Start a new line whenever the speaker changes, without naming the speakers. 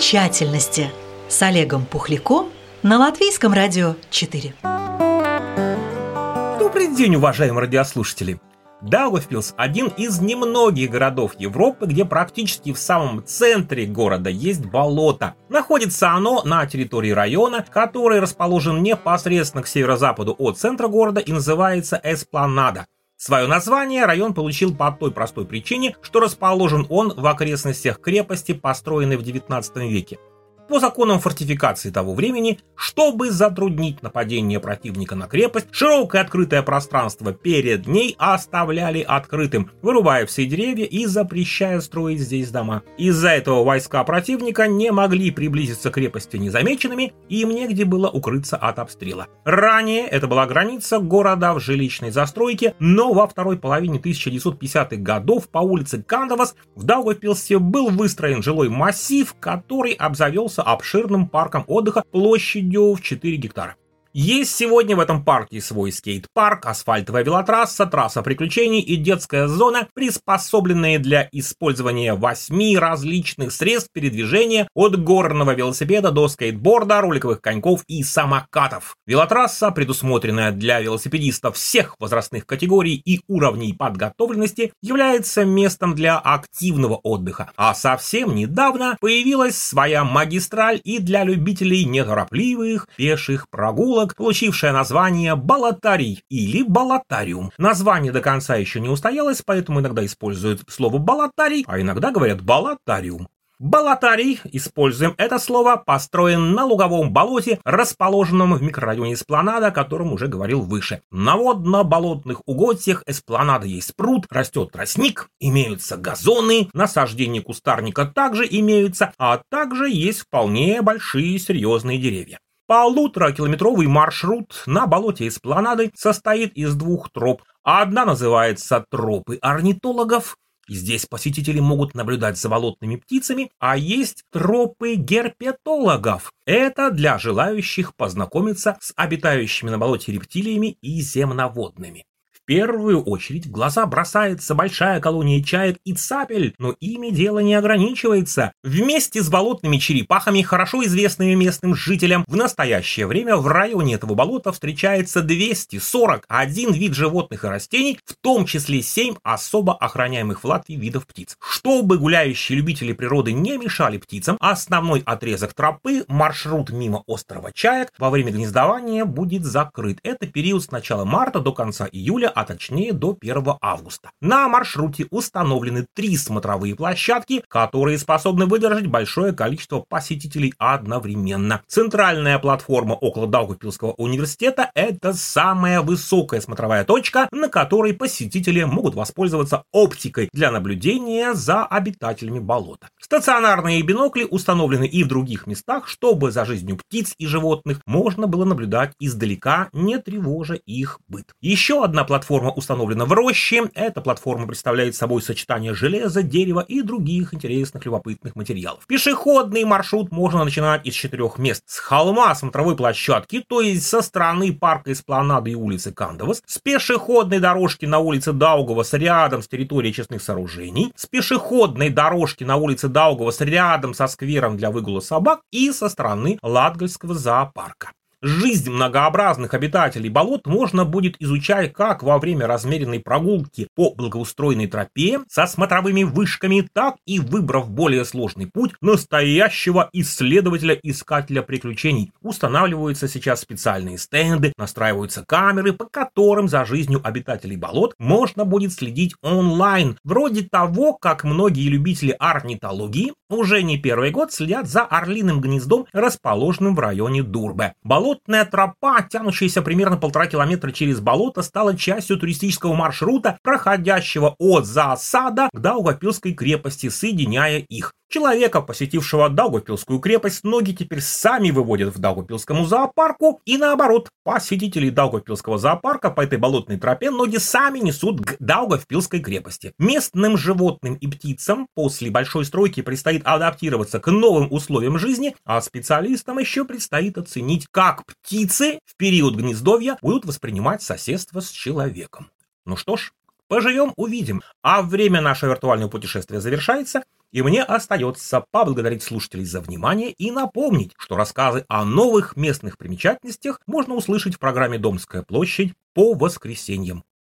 Достопримечательности с Олегом Пухляком на Латвийском радио 4.
Добрый день, уважаемые радиослушатели! Даугавпилс – один из немногих городов Европы, где практически в самом центре города есть болото. Находится оно на территории района, который расположен непосредственно к северо-западу от центра города и называется Эспланада. Свое название район получил по той простой причине, что расположен он в окрестностях крепости, построенной в 19 веке по законам фортификации того времени, чтобы затруднить нападение противника на крепость, широкое открытое пространство перед ней оставляли открытым, вырубая все деревья и запрещая строить здесь дома. Из-за этого войска противника не могли приблизиться к крепости незамеченными, и им негде было укрыться от обстрела. Ранее это была граница города в жилищной застройке, но во второй половине 1950-х годов по улице Кандавас в Даугавпилсе был выстроен жилой массив, который обзавелся обширным парком отдыха площадью в 4 гектара. Есть сегодня в этом парке свой скейт-парк, асфальтовая велотрасса, трасса приключений и детская зона, приспособленные для использования восьми различных средств передвижения от горного велосипеда до скейтборда, роликовых коньков и самокатов. Велотрасса, предусмотренная для велосипедистов всех возрастных категорий и уровней подготовленности, является местом для активного отдыха. А совсем недавно появилась своя магистраль и для любителей неторопливых пеших прогулок поселок, получившее название Балатарий или Балатариум. Название до конца еще не устоялось, поэтому иногда используют слово Балатарий, а иногда говорят Балатариум. Балатарий, используем это слово, построен на луговом болоте, расположенном в микрорайоне Эспланада, о котором уже говорил выше. На водно-болотных угодьях Эспланада есть пруд, растет тростник, имеются газоны, насаждения кустарника также имеются, а также есть вполне большие серьезные деревья. Полуторакилометровый маршрут на болоте Эспланады состоит из двух троп. Одна называется «Тропы орнитологов», Здесь посетители могут наблюдать за болотными птицами, а есть тропы герпетологов. Это для желающих познакомиться с обитающими на болоте рептилиями и земноводными первую очередь в глаза бросается большая колония чаек и цапель, но ими дело не ограничивается. Вместе с болотными черепахами, хорошо известными местным жителям, в настоящее время в районе этого болота встречается 241 вид животных и растений, в том числе 7 особо охраняемых в Латвии видов птиц. Чтобы гуляющие любители природы не мешали птицам, основной отрезок тропы, маршрут мимо острова Чаек, во время гнездования будет закрыт. Это период с начала марта до конца июля, а точнее до 1 августа. На маршруте установлены три смотровые площадки, которые способны выдержать большое количество посетителей одновременно. Центральная платформа около Даугавпилского университета – это самая высокая смотровая точка, на которой посетители могут воспользоваться оптикой для наблюдения за обитателями болота. Стационарные бинокли установлены и в других местах, чтобы за жизнью птиц и животных можно было наблюдать издалека, не тревожа их быт. Еще одна платформа платформа установлена в роще. Эта платформа представляет собой сочетание железа, дерева и других интересных любопытных материалов. Пешеходный маршрут можно начинать из четырех мест. С холма смотровой площадки, то есть со стороны парка Эспланады и улицы Кандовас, с пешеходной дорожки на улице Даугавас рядом с территорией честных сооружений, с пешеходной дорожки на улице Даугавас рядом со сквером для выгула собак и со стороны Латгальского зоопарка. Жизнь многообразных обитателей болот можно будет изучать как во время размеренной прогулки по благоустроенной тропе со смотровыми вышками, так и выбрав более сложный путь настоящего исследователя-искателя приключений. Устанавливаются сейчас специальные стенды, настраиваются камеры, по которым за жизнью обитателей болот можно будет следить онлайн, вроде того, как многие любители орнитологии уже не первый год следят за орлиным гнездом, расположенным в районе Дурбе. Болото Болотная тропа, тянущаяся примерно полтора километра через болото, стала частью туристического маршрута, проходящего от засада к Даугапилской крепости, соединяя их. Человека, посетившего Даугапилскую крепость, ноги теперь сами выводят в Даугапилскому зоопарку, и наоборот, посетителей Даугапилского зоопарка по этой болотной тропе ноги сами несут к Даугавпилской крепости. Местным животным и птицам после большой стройки предстоит адаптироваться к новым условиям жизни, а специалистам еще предстоит оценить, как птицы в период гнездовья будут воспринимать соседство с человеком. Ну что ж, поживем, увидим. А время нашего виртуального путешествия завершается – И мне остается поблагодарить слушателей за внимание и напомнить, что рассказы о новых местных примечательностях можно услышать в программе «Домская площадь» по воскресеньям.